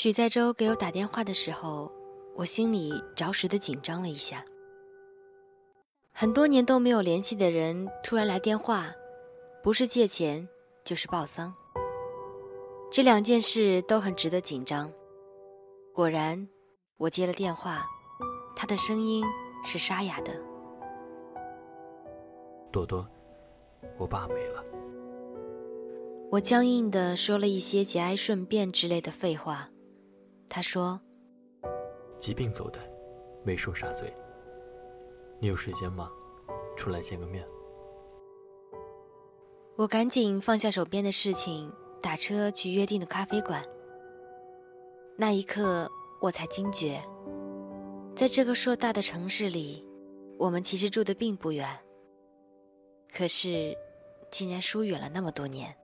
许在洲给我打电话的时候，我心里着实的紧张了一下。很多年都没有联系的人突然来电话，不是借钱就是报丧，这两件事都很值得紧张。果然，我接了电话，他的声音是沙哑的：“朵朵，我爸没了。”我僵硬的说了一些节哀顺变之类的废话。他说：“疾病走的，没说啥罪。”你有时间吗？出来见个面。我赶紧放下手边的事情，打车去约定的咖啡馆。那一刻，我才惊觉，在这个硕大的城市里，我们其实住的并不远，可是，竟然疏远了那么多年。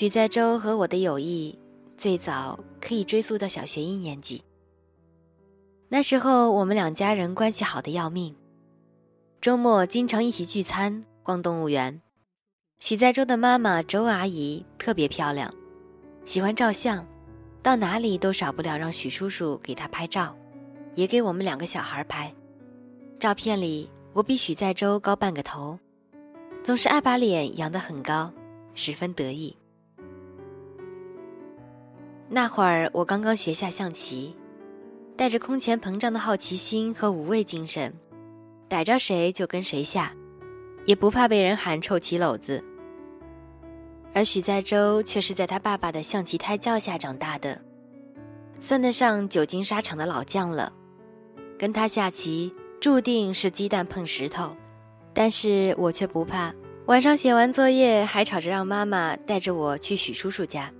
许在洲和我的友谊最早可以追溯到小学一年级。那时候我们两家人关系好的要命，周末经常一起聚餐、逛动物园。许在洲的妈妈周阿姨特别漂亮，喜欢照相，到哪里都少不了让许叔叔给她拍照，也给我们两个小孩拍。照片里我比许在洲高半个头，总是爱把脸扬得很高，十分得意。那会儿我刚刚学下象棋，带着空前膨胀的好奇心和无畏精神，逮着谁就跟谁下，也不怕被人喊臭棋篓子。而许在洲却是在他爸爸的象棋胎教下长大的，算得上久经沙场的老将了。跟他下棋注定是鸡蛋碰石头，但是我却不怕。晚上写完作业，还吵着让妈妈带着我去许叔叔家。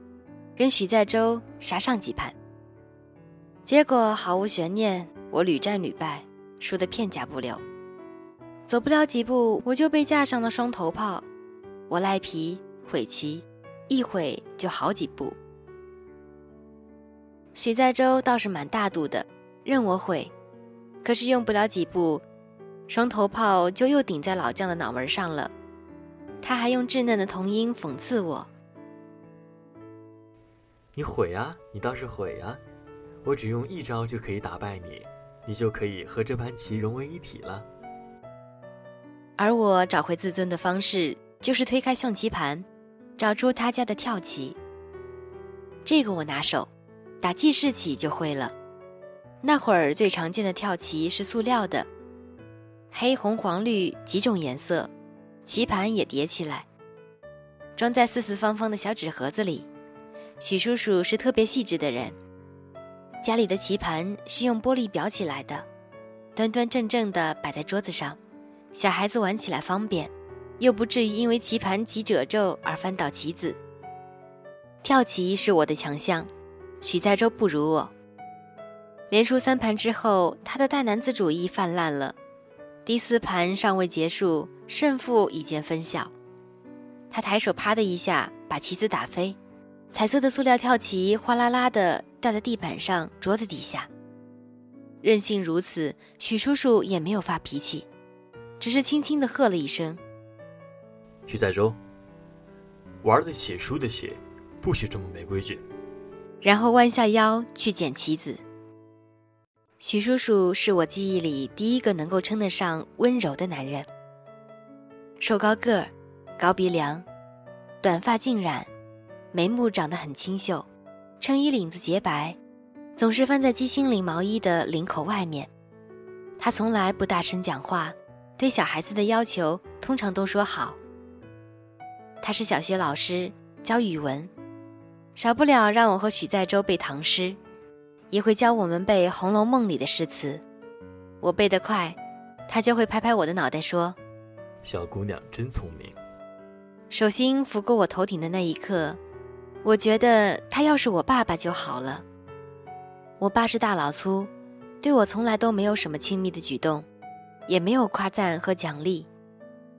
跟许在洲杀上几盘，结果毫无悬念，我屡战屡败，输得片甲不留。走不了几步，我就被架上了双头炮，我赖皮悔棋，一悔就好几步。许在洲倒是蛮大度的，任我悔，可是用不了几步，双头炮就又顶在老将的脑门上了。他还用稚嫩的童音讽刺我。你毁啊！你倒是毁啊！我只用一招就可以打败你，你就可以和这盘棋融为一体了。而我找回自尊的方式，就是推开象棋盘，找出他家的跳棋。这个我拿手，打记事起就会了。那会儿最常见的跳棋是塑料的，黑、红、黄、绿几种颜色，棋盘也叠起来，装在四四方方的小纸盒子里。许叔叔是特别细致的人，家里的棋盘是用玻璃裱起来的，端端正正的摆在桌子上，小孩子玩起来方便，又不至于因为棋盘起褶皱而翻倒棋子。跳棋是我的强项，许在洲不如我。连输三盘之后，他的大男子主义泛滥了，第四盘尚未结束，胜负已见分晓，他抬手啪的一下把棋子打飞。彩色的塑料跳棋哗啦啦的掉在地板上、桌子底下。任性如此，许叔叔也没有发脾气，只是轻轻的喝了一声：“徐在洲，玩的写，输的写，不许这么没规矩。”然后弯下腰去捡棋子。许叔叔是我记忆里第一个能够称得上温柔的男人，瘦高个儿，高鼻梁，短发尽染。眉目长得很清秀，衬衣领子洁白，总是翻在鸡心领毛衣的领口外面。他从来不大声讲话，对小孩子的要求通常都说好。他是小学老师，教语文，少不了让我和许在洲背唐诗，也会教我们背《红楼梦》里的诗词。我背得快，他就会拍拍我的脑袋说：“小姑娘真聪明。”手心拂过我头顶的那一刻。我觉得他要是我爸爸就好了。我爸是大老粗，对我从来都没有什么亲密的举动，也没有夸赞和奖励，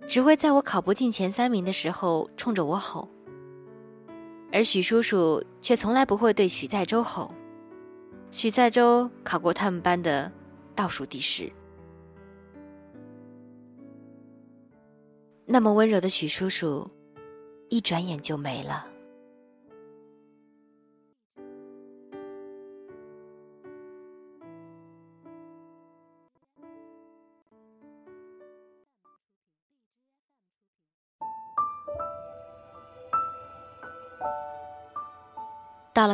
只会在我考不进前三名的时候冲着我吼。而许叔叔却从来不会对许在洲吼。许在洲考过他们班的倒数第十。那么温柔的许叔叔，一转眼就没了。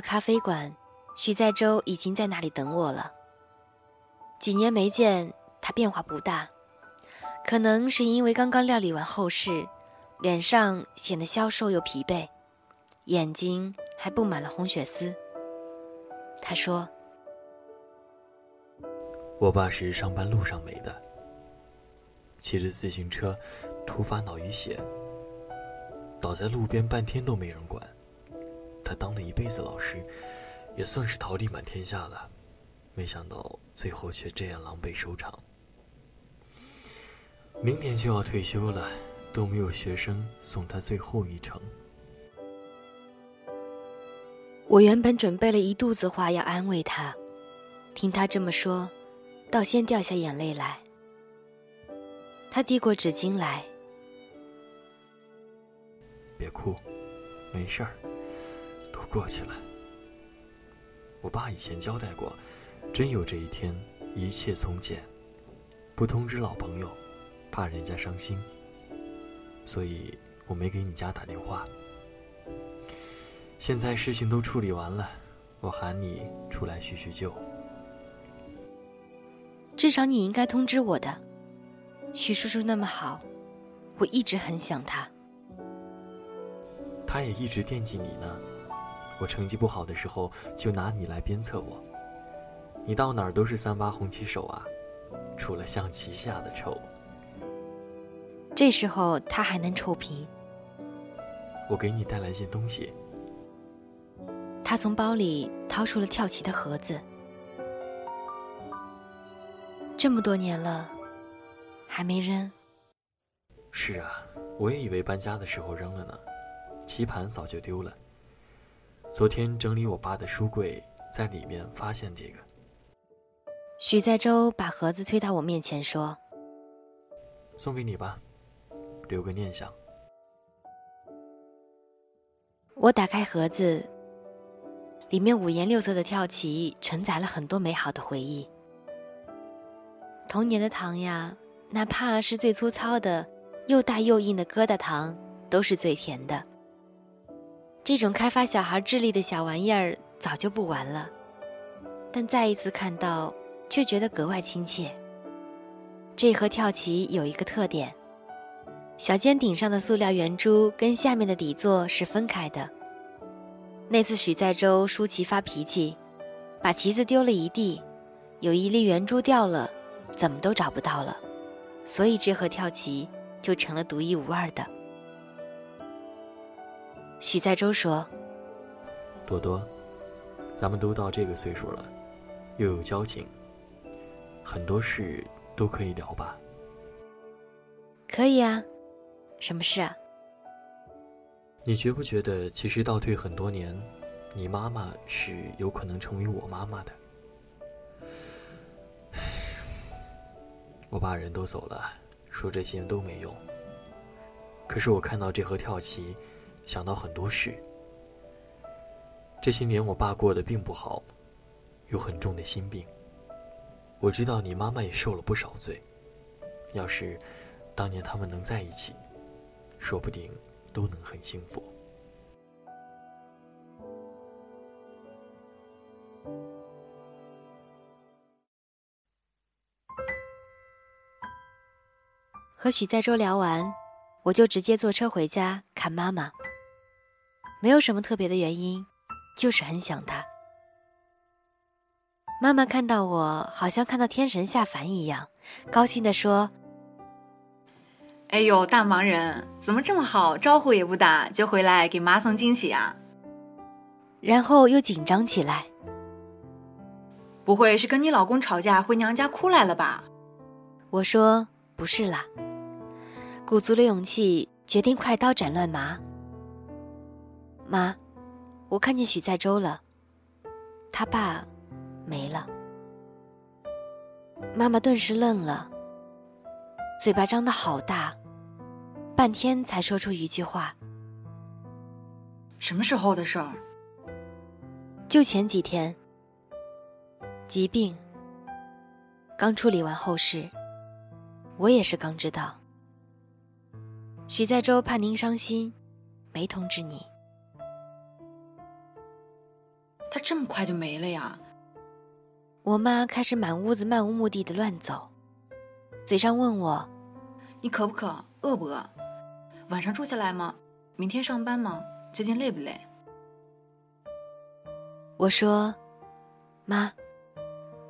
咖啡馆，许在洲已经在那里等我了。几年没见，他变化不大，可能是因为刚刚料理完后事，脸上显得消瘦又疲惫，眼睛还布满了红血丝。他说：“我爸是上班路上没的，骑着自行车，突发脑淤血，倒在路边半天都没人管。他当了一辈子老师，也算是桃李满天下了。”没想到最后却这样狼狈收场。明年就要退休了，都没有学生送他最后一程。我原本准备了一肚子话要安慰他，听他这么说，倒先掉下眼泪来。他递过纸巾来，别哭，没事儿，都过去了。我爸以前交代过。真有这一天，一切从简，不通知老朋友，怕人家伤心，所以我没给你家打电话。现在事情都处理完了，我喊你出来叙叙旧。至少你应该通知我的，徐叔叔那么好，我一直很想他。他也一直惦记你呢，我成绩不好的时候就拿你来鞭策我。你到哪儿都是三八红旗手啊，除了象棋下的臭。这时候他还能臭贫。我给你带来件东西。他从包里掏出了跳棋的盒子。这么多年了，还没扔。是啊，我也以为搬家的时候扔了呢，棋盘早就丢了。昨天整理我爸的书柜，在里面发现这个。许在洲把盒子推到我面前，说：“送给你吧，留个念想。”我打开盒子，里面五颜六色的跳棋承载了很多美好的回忆。童年的糖呀，哪怕是最粗糙的、又大又硬的疙瘩糖，都是最甜的。这种开发小孩智力的小玩意儿早就不玩了，但再一次看到。却觉得格外亲切。这盒跳棋有一个特点：小尖顶上的塑料圆珠跟下面的底座是分开的。那次许在洲输棋发脾气，把棋子丢了一地，有一粒圆珠掉了，怎么都找不到了，所以这盒跳棋就成了独一无二的。许在洲说：“多多，咱们都到这个岁数了，又有交情。”很多事都可以聊吧？可以啊，什么事啊？你觉不觉得，其实倒退很多年，你妈妈是有可能成为我妈妈的？我爸人都走了，说这些都没用。可是我看到这盒跳棋，想到很多事。这些年我爸过得并不好，有很重的心病。我知道你妈妈也受了不少罪，要是当年他们能在一起，说不定都能很幸福。和许在洲聊完，我就直接坐车回家看妈妈。没有什么特别的原因，就是很想他。妈妈看到我，好像看到天神下凡一样，高兴地说：“哎呦，大忙人，怎么这么好，招呼也不打就回来给妈送惊喜啊？”然后又紧张起来：“不会是跟你老公吵架回娘家哭来了吧？”我说：“不是啦。”鼓足了勇气，决定快刀斩乱麻。妈，我看见许在洲了，他爸。没了，妈妈顿时愣了，嘴巴张得好大，半天才说出一句话：“什么时候的事儿？就前几天。疾病。刚处理完后事，我也是刚知道。许在洲怕您伤心，没通知你。他这么快就没了呀？”我妈开始满屋子漫无目的的乱走，嘴上问我：“你渴不渴？饿不饿？晚上住下来吗？明天上班吗？最近累不累？”我说：“妈，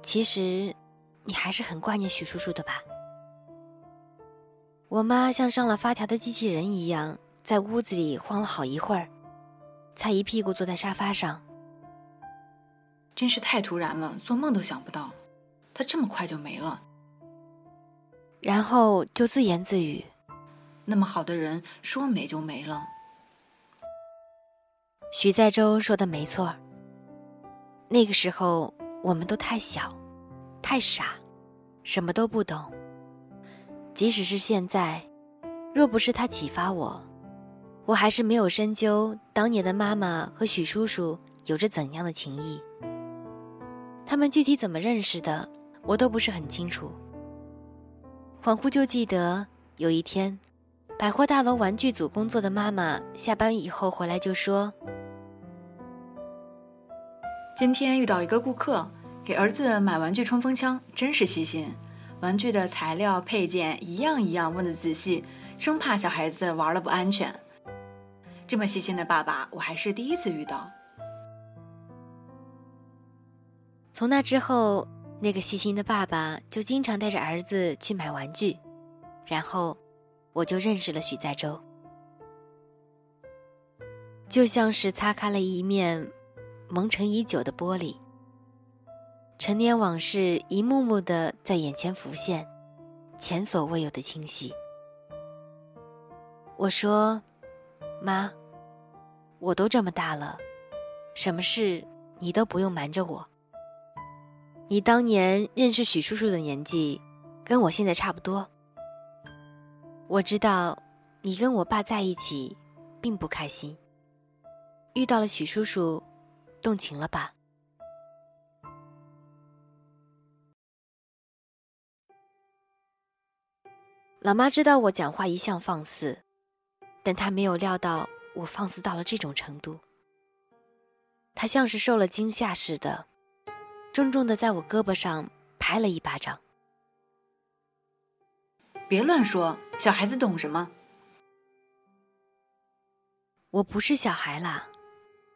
其实你还是很挂念许叔叔的吧？”我妈像上了发条的机器人一样，在屋子里晃了好一会儿，才一屁股坐在沙发上。真是太突然了，做梦都想不到，他这么快就没了。然后就自言自语：“那么好的人，说没就没了。”许在洲说的没错。那个时候我们都太小，太傻，什么都不懂。即使是现在，若不是他启发我，我还是没有深究当年的妈妈和许叔叔有着怎样的情谊。他们具体怎么认识的，我都不是很清楚。恍惚就记得有一天，百货大楼玩具组工作的妈妈下班以后回来就说：“今天遇到一个顾客，给儿子买玩具冲锋枪，真是细心，玩具的材料配件一样一样问的仔细，生怕小孩子玩了不安全。这么细心的爸爸，我还是第一次遇到。”从那之后，那个细心的爸爸就经常带着儿子去买玩具，然后我就认识了许在洲，就像是擦开了一面蒙尘已久的玻璃，陈年往事一幕幕的在眼前浮现，前所未有的清晰。我说：“妈，我都这么大了，什么事你都不用瞒着我。”你当年认识许叔叔的年纪，跟我现在差不多。我知道你跟我爸在一起，并不开心。遇到了许叔叔，动情了吧？老妈知道我讲话一向放肆，但她没有料到我放肆到了这种程度。她像是受了惊吓似的。重重的在我胳膊上拍了一巴掌。别乱说，小孩子懂什么？我不是小孩啦，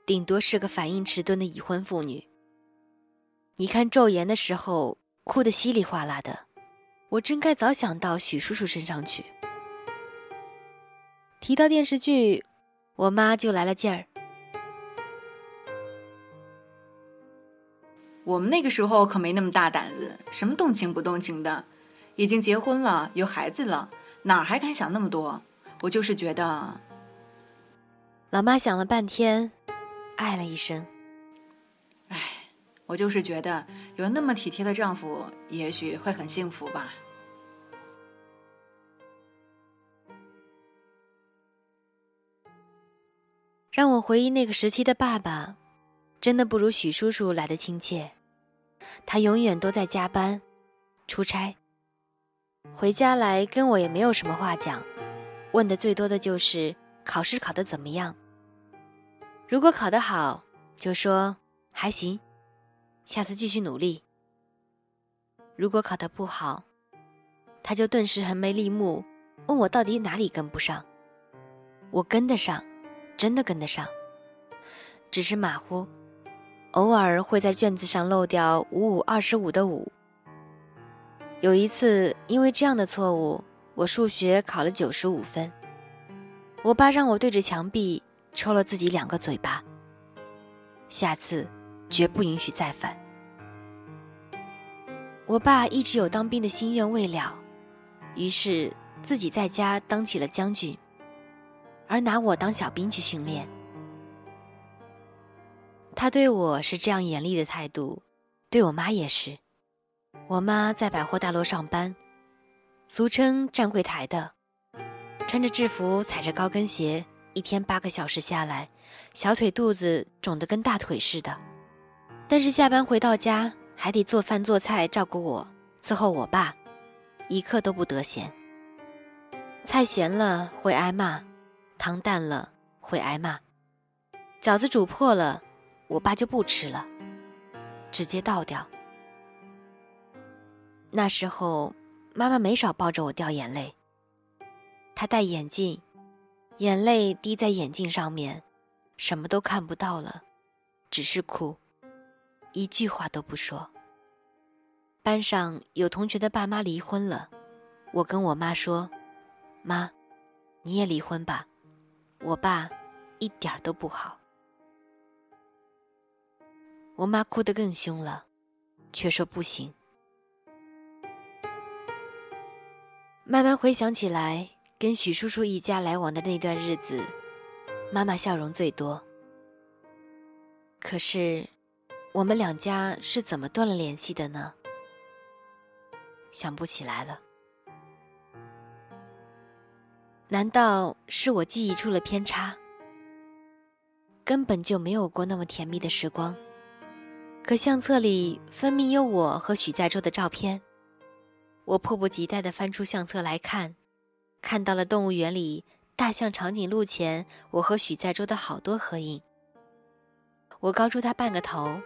顶多是个反应迟钝的已婚妇女。你看昼颜的时候哭得稀里哗啦的，我真该早想到许叔叔身上去。提到电视剧，我妈就来了劲儿。我们那个时候可没那么大胆子，什么动情不动情的，已经结婚了，有孩子了，哪儿还敢想那么多？我就是觉得，老妈想了半天，唉了一声，唉，我就是觉得有那么体贴的丈夫，也许会很幸福吧。让我回忆那个时期的爸爸。真的不如许叔叔来的亲切，他永远都在加班、出差，回家来跟我也没有什么话讲，问的最多的就是考试考得怎么样。如果考得好，就说还行，下次继续努力；如果考得不好，他就顿时横眉立目，问我到底哪里跟不上。我跟得上，真的跟得上，只是马虎。偶尔会在卷子上漏掉五五二十五的五。有一次，因为这样的错误，我数学考了九十五分。我爸让我对着墙壁抽了自己两个嘴巴。下次绝不允许再犯。我爸一直有当兵的心愿未了，于是自己在家当起了将军，而拿我当小兵去训练。他对我是这样严厉的态度，对我妈也是。我妈在百货大楼上班，俗称站柜台的，穿着制服，踩着高跟鞋，一天八个小时下来，小腿肚子肿得跟大腿似的。但是下班回到家，还得做饭做菜，照顾我，伺候我爸，一刻都不得闲。菜咸了会挨骂，汤淡了会挨骂，饺子煮破了，我爸就不吃了，直接倒掉。那时候，妈妈没少抱着我掉眼泪。她戴眼镜，眼泪滴在眼镜上面，什么都看不到了，只是哭。一句话都不说。班上有同学的爸妈离婚了，我跟我妈说：“妈，你也离婚吧。”我爸一点都不好。我妈哭得更凶了，却说不行。慢慢回想起来，跟许叔叔一家来往的那段日子，妈妈笑容最多。可是。我们两家是怎么断了联系的呢？想不起来了。难道是我记忆出了偏差？根本就没有过那么甜蜜的时光。可相册里分明有我和许在洲的照片。我迫不及待地翻出相册来看，看到了动物园里大象长颈鹿前我和许在洲的好多合影。我高出他半个头。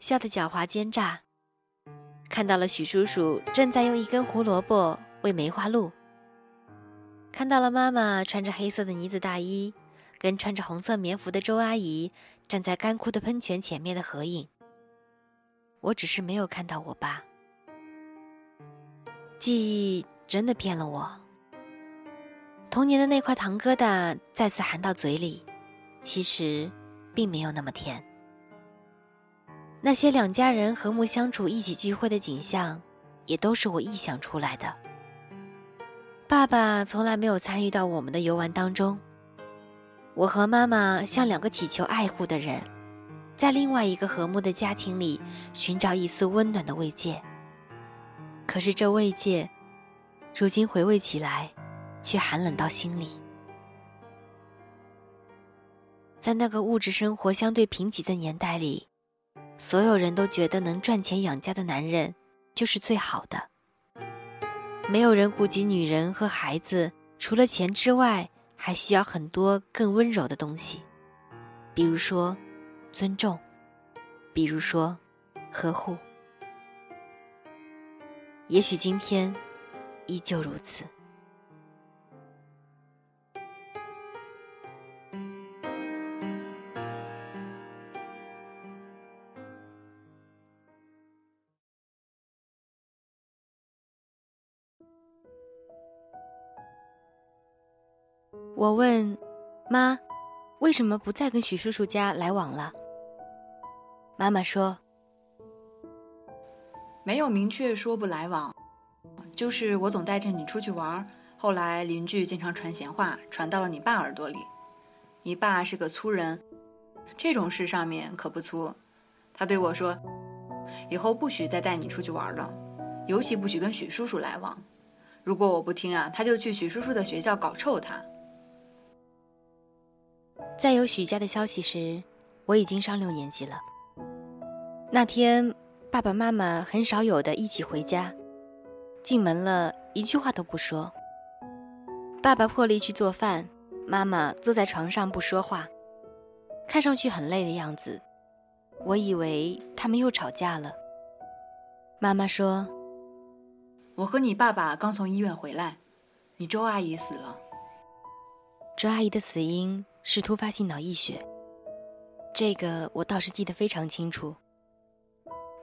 笑得狡猾奸诈，看到了许叔叔正在用一根胡萝卜喂梅花鹿，看到了妈妈穿着黑色的呢子大衣，跟穿着红色棉服的周阿姨站在干枯的喷泉前面的合影。我只是没有看到我爸。记忆真的骗了我。童年的那块糖疙瘩再次含到嘴里，其实并没有那么甜。那些两家人和睦相处、一起聚会的景象，也都是我臆想出来的。爸爸从来没有参与到我们的游玩当中。我和妈妈像两个祈求爱护的人，在另外一个和睦的家庭里寻找一丝温暖的慰藉。可是这慰藉，如今回味起来，却寒冷到心里。在那个物质生活相对贫瘠的年代里。所有人都觉得能赚钱养家的男人就是最好的，没有人顾及女人和孩子，除了钱之外，还需要很多更温柔的东西，比如说尊重，比如说呵护。也许今天依旧如此。我问妈：“为什么不再跟许叔叔家来往了？”妈妈说：“没有明确说不来往，就是我总带着你出去玩。后来邻居经常传闲话，传到了你爸耳朵里。你爸是个粗人，这种事上面可不粗。他对我说：‘以后不许再带你出去玩了，尤其不许跟许叔叔来往。如果我不听啊，他就去许叔叔的学校搞臭他。’”在有许家的消息时，我已经上六年级了。那天，爸爸妈妈很少有的一起回家，进门了一句话都不说。爸爸破例去做饭，妈妈坐在床上不说话，看上去很累的样子。我以为他们又吵架了。妈妈说：“我和你爸爸刚从医院回来，你周阿姨死了。”周阿姨的死因。是突发性脑溢血，这个我倒是记得非常清楚。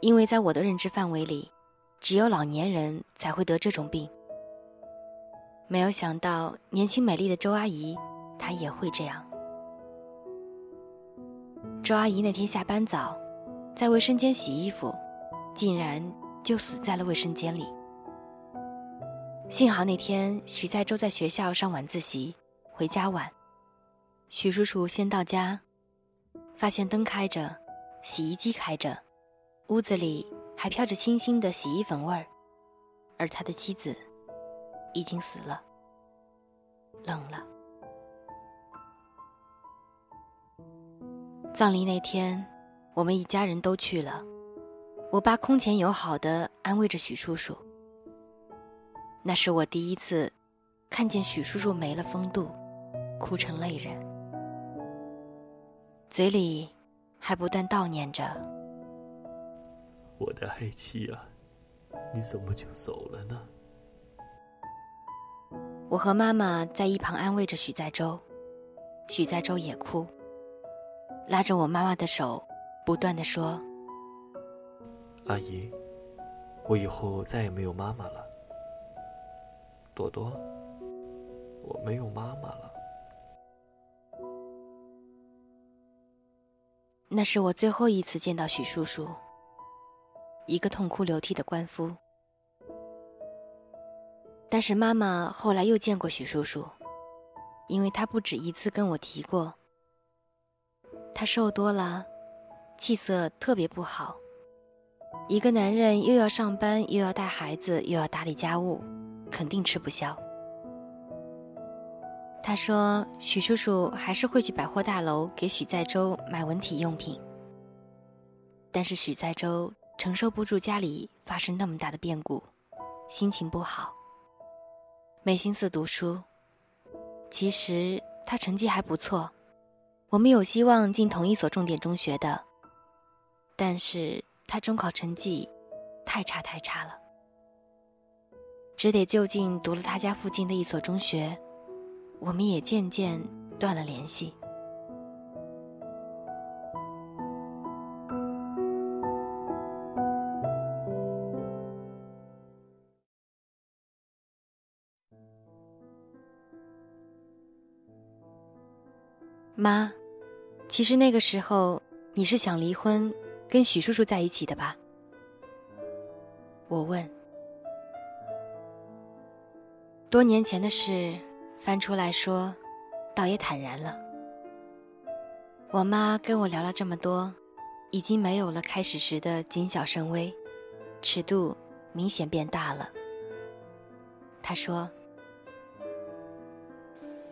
因为在我的认知范围里，只有老年人才会得这种病。没有想到年轻美丽的周阿姨，她也会这样。周阿姨那天下班早，在卫生间洗衣服，竟然就死在了卫生间里。幸好那天许在洲在学校上晚自习，回家晚。许叔叔先到家，发现灯开着，洗衣机开着，屋子里还飘着清新的洗衣粉味儿，而他的妻子已经死了。冷了。葬礼那天，我们一家人都去了。我爸空前友好的安慰着许叔叔。那是我第一次看见许叔叔没了风度，哭成泪人，嘴里还不断悼念着：“我的爱妻啊，你怎么就走了呢？”我和妈妈在一旁安慰着许在洲，许在洲也哭，拉着我妈妈的手，不断的说：“阿姨，我以后再也没有妈妈了。朵朵，我没有妈妈了。”那是我最后一次见到许叔叔，一个痛哭流涕的官夫。但是妈妈后来又见过许叔叔，因为他不止一次跟我提过，他瘦多了，气色特别不好。一个男人又要上班，又要带孩子，又要打理家务，肯定吃不消。他说许叔叔还是会去百货大楼给许在洲买文体用品，但是许在洲承受不住家里发生那么大的变故，心情不好。没心思读书，其实他成绩还不错，我们有希望进同一所重点中学的，但是他中考成绩太差太差了，只得就近读了他家附近的一所中学，我们也渐渐断了联系。妈，其实那个时候你是想离婚，跟许叔叔在一起的吧？我问。多年前的事翻出来说，倒也坦然了。我妈跟我聊了这么多，已经没有了开始时的谨小慎微，尺度明显变大了。她说。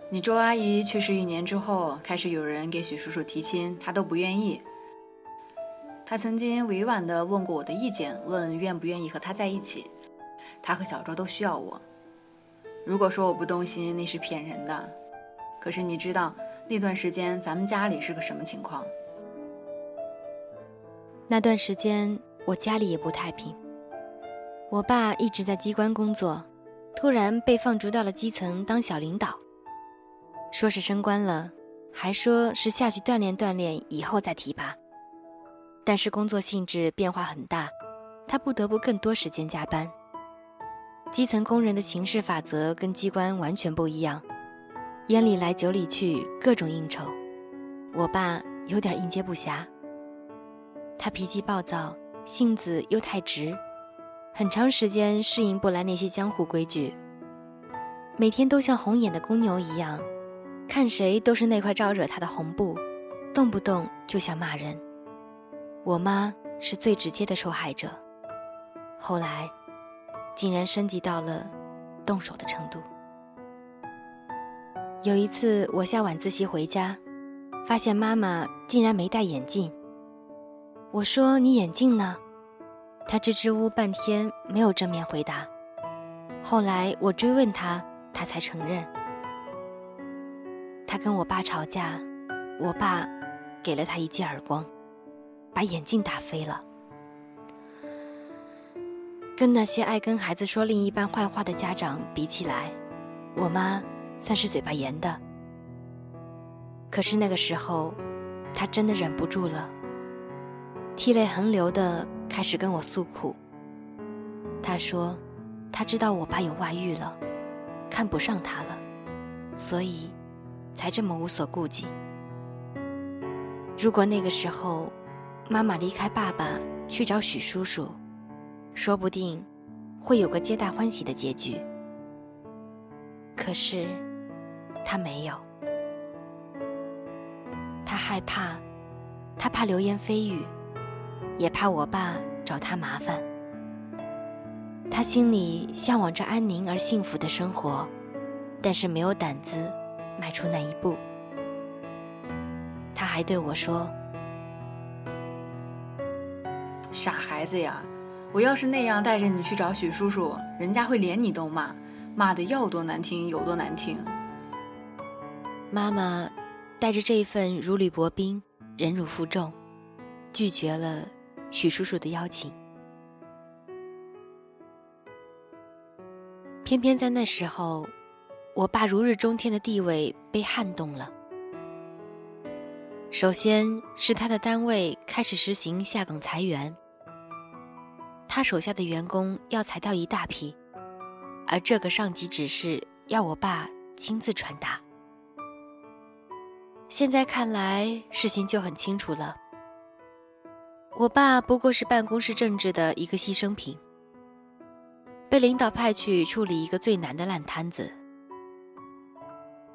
你周阿姨去世一年之后，开始有人给许叔叔提亲，他都不愿意。他曾经委婉地问过我的意见，问愿不愿意和他在一起。他和小周都需要我。如果说我不动心，那是骗人的。可是你知道那段时间咱们家里是个什么情况？那段时间我家里也不太平。我爸一直在机关工作，突然被放逐到了基层当小领导。说是升官了，还说是下去锻炼锻炼，以后再提拔。但是工作性质变化很大，他不得不更多时间加班。基层工人的行事法则跟机关完全不一样，烟里来酒里去，各种应酬。我爸有点应接不暇。他脾气暴躁，性子又太直，很长时间适应不来那些江湖规矩，每天都像红眼的公牛一样。看谁都是那块招惹他的红布，动不动就想骂人。我妈是最直接的受害者，后来竟然升级到了动手的程度。有一次我下晚自习回家，发现妈妈竟然没戴眼镜。我说：“你眼镜呢？”她支支吾吾半天没有正面回答。后来我追问她，她才承认。他跟我爸吵架，我爸给了他一记耳光，把眼镜打飞了。跟那些爱跟孩子说另一半坏话的家长比起来，我妈算是嘴巴严的。可是那个时候，她真的忍不住了，涕泪横流的开始跟我诉苦。她说，她知道我爸有外遇了，看不上他了，所以。才这么无所顾忌。如果那个时候，妈妈离开爸爸去找许叔叔，说不定会有个皆大欢喜的结局。可是，他没有。他害怕，他怕流言蜚语，也怕我爸找他麻烦。他心里向往着安宁而幸福的生活，但是没有胆子迈出那一步。他还对我说：“傻孩子呀，我要是那样带着你去找许叔叔，人家会连你都骂，骂的要多难听有多难听。”妈妈带着这一份如履薄冰、忍辱负重，拒绝了许叔叔的邀请。偏偏在那时候，我爸如日中天的地位被撼动了。首先是他的单位开始实行下岗裁员，他手下的员工要裁掉一大批，而这个上级指示要我爸亲自传达。现在看来，事情就很清楚了。我爸不过是办公室政治的一个牺牲品，被领导派去处理一个最难的烂摊子。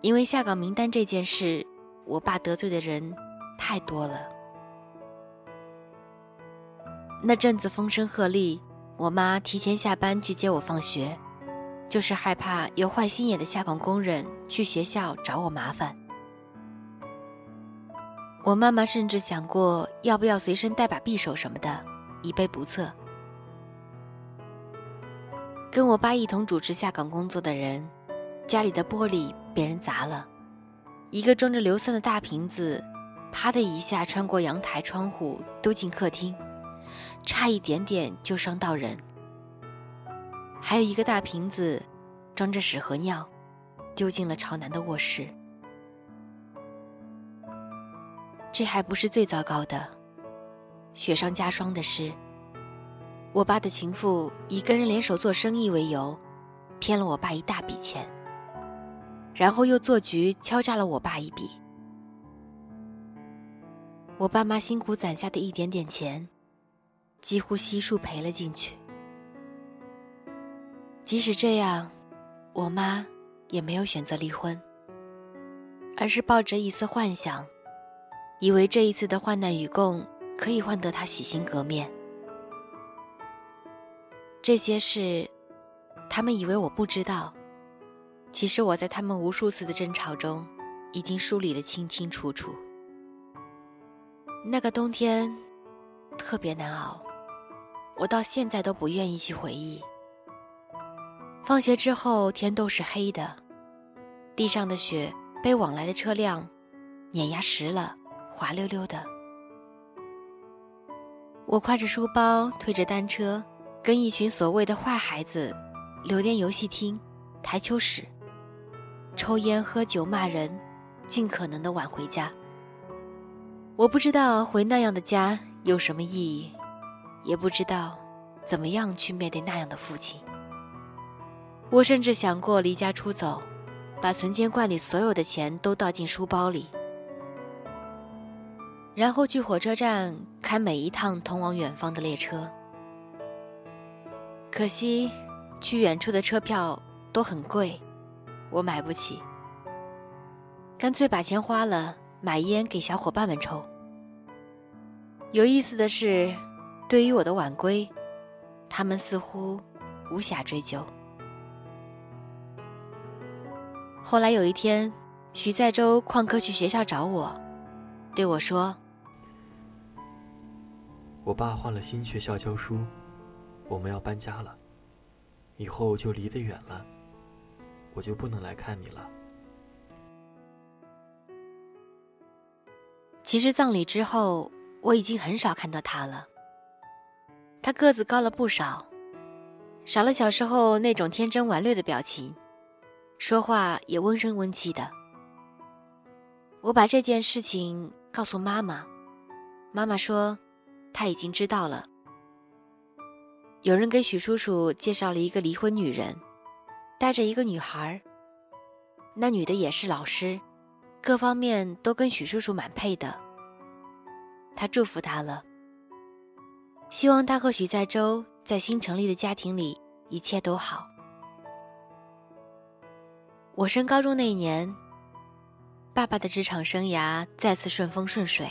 因为下岗名单这件事。我爸得罪的人太多了。那阵子风声鹤唳，我妈提前下班去接我放学，就是害怕有坏心眼的下岗工人去学校找我麻烦。我妈妈甚至想过要不要随身带把匕首什么的，以备不测。跟我爸一同主持下岗工作的人，家里的玻璃被人砸了。一个装着硫酸的大瓶子，啪的一下穿过阳台窗户丢进客厅，差一点点就伤到人。还有一个大瓶子，装着屎和尿，丢进了朝南的卧室。这还不是最糟糕的，雪上加霜的是，我爸的情妇以跟人联手做生意为由，骗了我爸一大笔钱。然后又做局敲诈了我爸一笔，我爸妈辛苦攒下的一点点钱，几乎悉数赔了进去。即使这样，我妈也没有选择离婚，而是抱着一丝幻想，以为这一次的患难与共可以换得她洗心革面。这些事，他们以为我不知道。其实我在他们无数次的争吵中，已经梳理得清清楚楚。那个冬天特别难熬，我到现在都不愿意去回忆。放学之后天都是黑的，地上的雪被往来的车辆碾压实了，滑溜溜的。我挎着书包，推着单车，跟一群所谓的坏孩子溜连游戏厅、台球室。抽烟、喝酒、骂人，尽可能的晚回家。我不知道回那样的家有什么意义，也不知道怎么样去面对那样的父亲。我甚至想过离家出走，把存钱罐里所有的钱都倒进书包里，然后去火车站开每一趟通往远方的列车。可惜，去远处的车票都很贵。我买不起，干脆把钱花了买烟给小伙伴们抽。有意思的是，对于我的晚归，他们似乎无暇追究。后来有一天，徐在周旷课去学校找我，对我说：“我爸换了新学校教书，我们要搬家了，以后就离得远了。”我就不能来看你了。其实葬礼之后，我已经很少看到他了。他个子高了不少，少了小时候那种天真顽劣的表情，说话也温声温气的。我把这件事情告诉妈妈，妈妈说，她已经知道了。有人给许叔叔介绍了一个离婚女人。带着一个女孩，那女的也是老师，各方面都跟许叔叔蛮配的。他祝福他了，希望他和许在洲在新成立的家庭里一切都好。我升高中那一年，爸爸的职场生涯再次顺风顺水，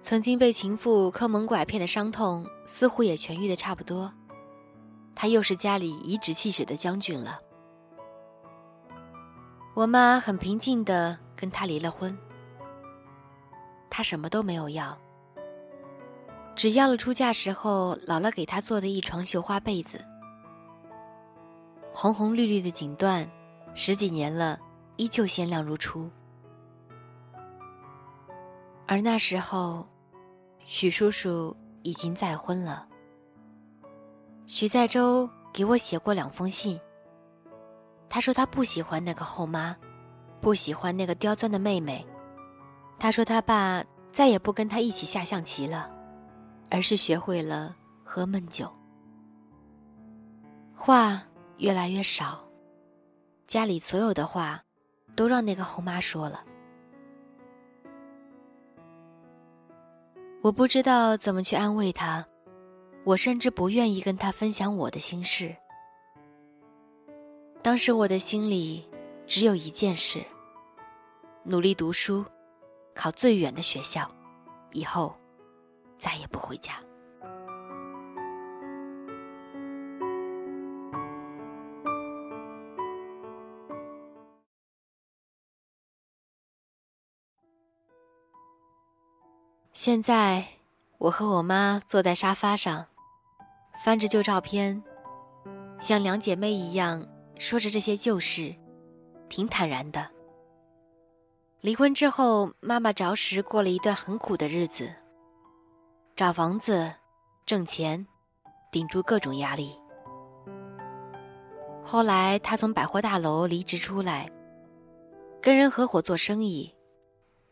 曾经被情妇坑蒙拐骗的伤痛似乎也痊愈的差不多。他又是家里颐指气使的将军了。我妈很平静的跟他离了婚，他什么都没有要，只要了出嫁时候姥姥给他做的一床绣花被子，红红绿绿的锦缎，十几年了依旧鲜亮如初。而那时候，许叔叔已经再婚了。许在洲给我写过两封信。他说他不喜欢那个后妈，不喜欢那个刁钻的妹妹。他说他爸再也不跟他一起下象棋了，而是学会了喝闷酒。话越来越少，家里所有的话，都让那个后妈说了。我不知道怎么去安慰他，我甚至不愿意跟他分享我的心事。当时我的心里只有一件事：努力读书，考最远的学校，以后再也不回家。现在，我和我妈坐在沙发上，翻着旧照片，像两姐妹一样说着这些旧事，挺坦然的。离婚之后，妈妈着实过了一段很苦的日子，找房子、挣钱，顶住各种压力。后来，她从百货大楼离职出来，跟人合伙做生意，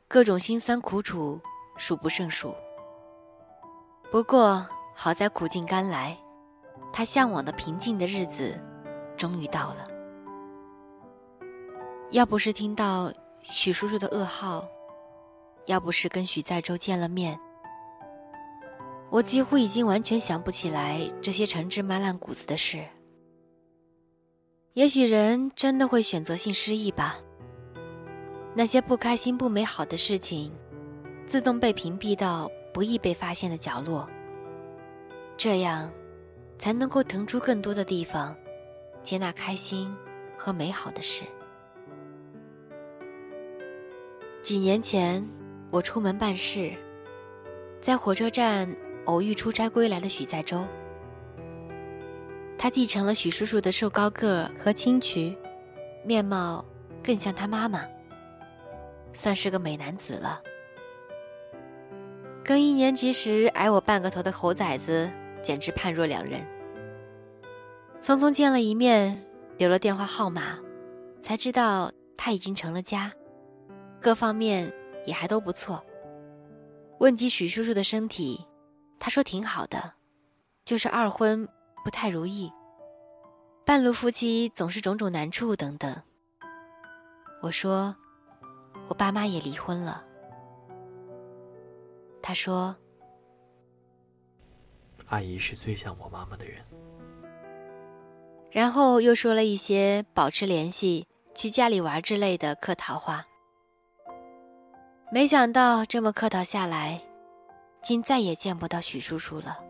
各种辛酸苦楚。数不胜数。不过好在苦尽甘来，他向往的平静的日子终于到了。要不是听到许叔叔的噩耗，要不是跟许在洲见了面，我几乎已经完全想不起来这些陈芝麻烂谷子的事。也许人真的会选择性失忆吧。那些不开心、不美好的事情。自动被屏蔽到不易被发现的角落，这样才能够腾出更多的地方，接纳开心和美好的事。几年前，我出门办事，在火车站偶遇出差归来的许在洲。他继承了许叔叔的瘦高个和清渠，面貌更像他妈妈，算是个美男子了。跟一年级时矮我半个头的猴崽子简直判若两人。匆匆见了一面，留了电话号码，才知道他已经成了家，各方面也还都不错。问及许叔叔的身体，他说挺好的，就是二婚不太如意，半路夫妻总是种种难处等等。我说，我爸妈也离婚了。他说：“阿姨是最像我妈妈的人。”然后又说了一些保持联系、去家里玩之类的客套话。没想到这么客套下来，竟再也见不到许叔叔了。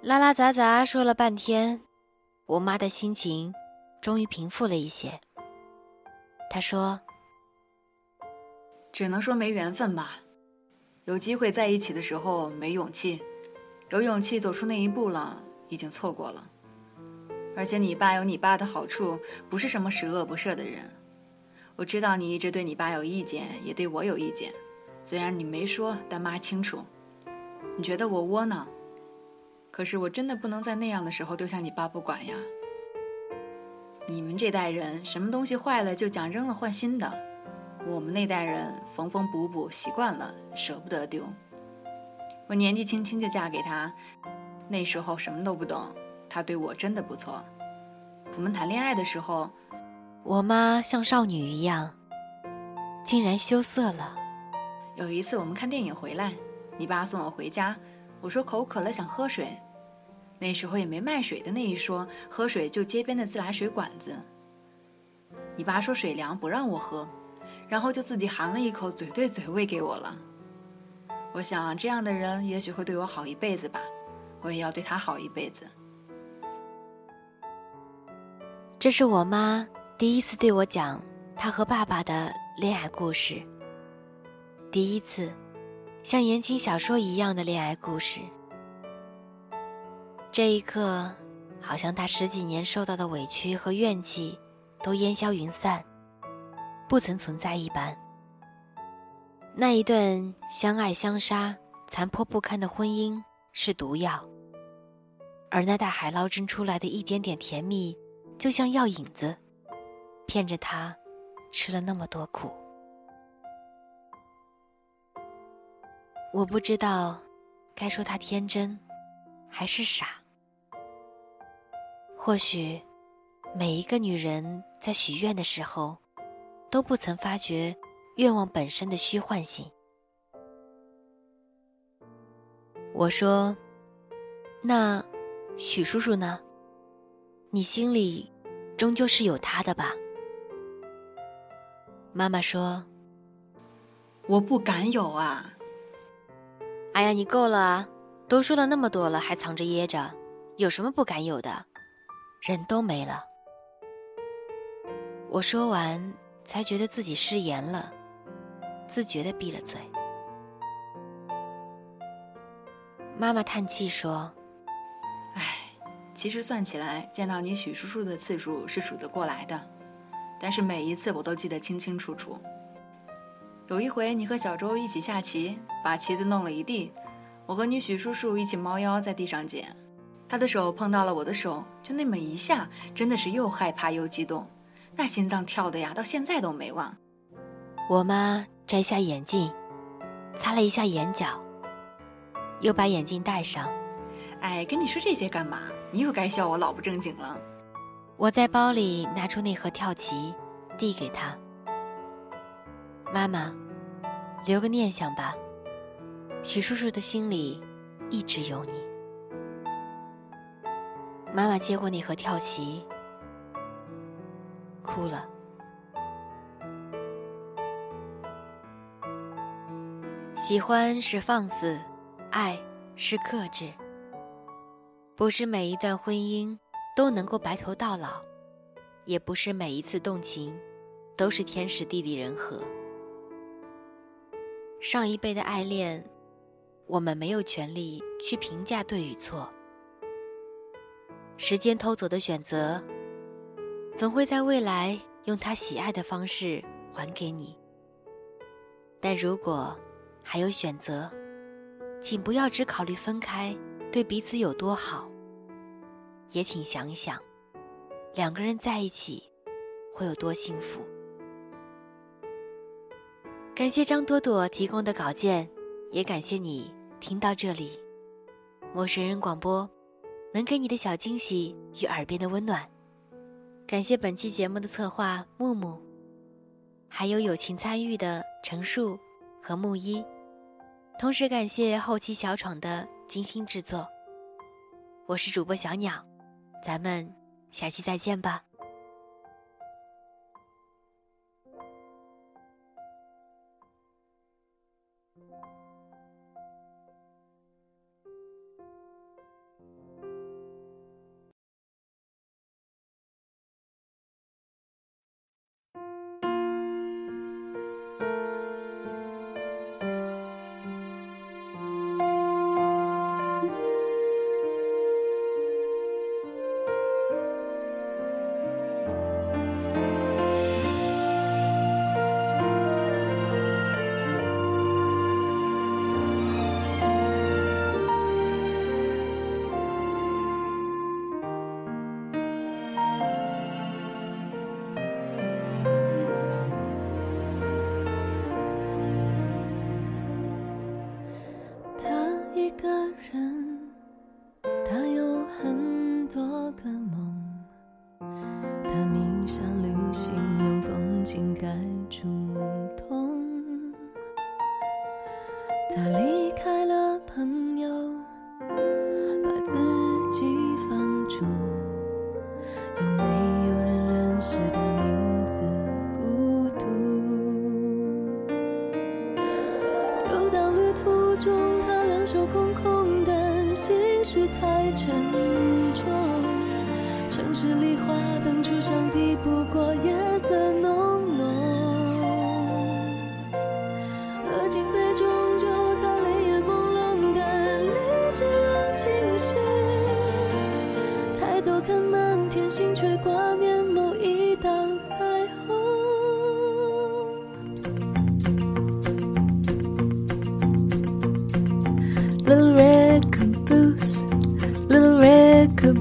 拉拉杂杂说了半天，我妈的心情终于平复了一些。她说。只能说没缘分吧，有机会在一起的时候没勇气，有勇气走出那一步了，已经错过了。而且你爸有你爸的好处，不是什么十恶不赦的人。我知道你一直对你爸有意见，也对我有意见，虽然你没说，但妈清楚。你觉得我窝囊，可是我真的不能在那样的时候丢下你爸不管呀。你们这代人，什么东西坏了就讲扔了换新的。我们那代人缝缝补补习惯了，舍不得丢。我年纪轻轻就嫁给他，那时候什么都不懂，他对我真的不错。我们谈恋爱的时候，我妈像少女一样，竟然羞涩了。有一次我们看电影回来，你爸送我回家，我说口渴了想喝水，那时候也没卖水的那一说，喝水就街边的自来水管子。你爸说水凉不让我喝。然后就自己含了一口，嘴对嘴喂给我了。我想这样的人也许会对我好一辈子吧，我也要对他好一辈子。这是我妈第一次对我讲她和爸爸的恋爱故事，第一次像言情小说一样的恋爱故事。这一刻，好像她十几年受到的委屈和怨气都烟消云散，不曾存在一般。那一段相爱相杀、残破不堪的婚姻是毒药，而那大海捞针出来的一点点甜蜜，就像药引子，骗着他吃了那么多苦。我不知道该说他天真，还是傻。或许，每一个女人在许愿的时候，都不曾发觉。愿望本身的虚幻性。我说：“那许叔叔呢？你心里终究是有他的吧？”妈妈说：“我不敢有啊。”哎呀，你够了啊！都说了那么多了，还藏着掖着，有什么不敢有的？人都没了。我说完，才觉得自己失言了。自觉地闭了嘴。妈妈叹气说：“唉，其实算起来，见到你许叔叔的次数是数得过来的，但是每一次我都记得清清楚楚。有一回你和小周一起下棋，把棋子弄了一地，我和你许叔叔一起猫腰在地上捡，他的手碰到了我的手，就那么一下，真的是又害怕又激动，那心脏跳的呀，到现在都没忘。”我妈。摘下眼镜，擦了一下眼角，又把眼镜戴上。哎，跟你说这些干嘛？你又该笑我老不正经了。我在包里拿出那盒跳棋，递给他。妈妈，留个念想吧。许叔叔的心里一直有你。妈妈接过那盒跳棋，哭了。喜欢是放肆，爱是克制。不是每一段婚姻都能够白头到老，也不是每一次动情都是天时地利人和。上一辈的爱恋，我们没有权利去评价对与错。时间偷走的选择，总会在未来用他喜爱的方式还给你。但如果，还有选择，请不要只考虑分开对彼此有多好，也请想想，两个人在一起会有多幸福。感谢张朵朵提供的稿件，也感谢你听到这里。陌生人广播，能给你的小惊喜与耳边的温暖。感谢本期节目的策划木木，还有友情参与的陈树和木一。同时感谢后期小闯的精心制作。我是主播小鸟，咱们下期再见吧。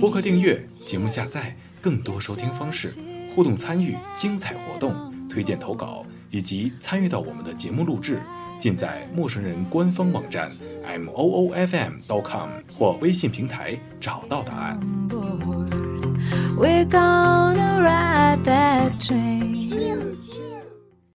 播客订阅、节目下载、更多收听方式、互动参与、精彩活动、推荐投稿以及参与到我们的节目录制，尽在陌生人官方网站 m o o f m com 或微信平台找到答案。We're gonna ride that train.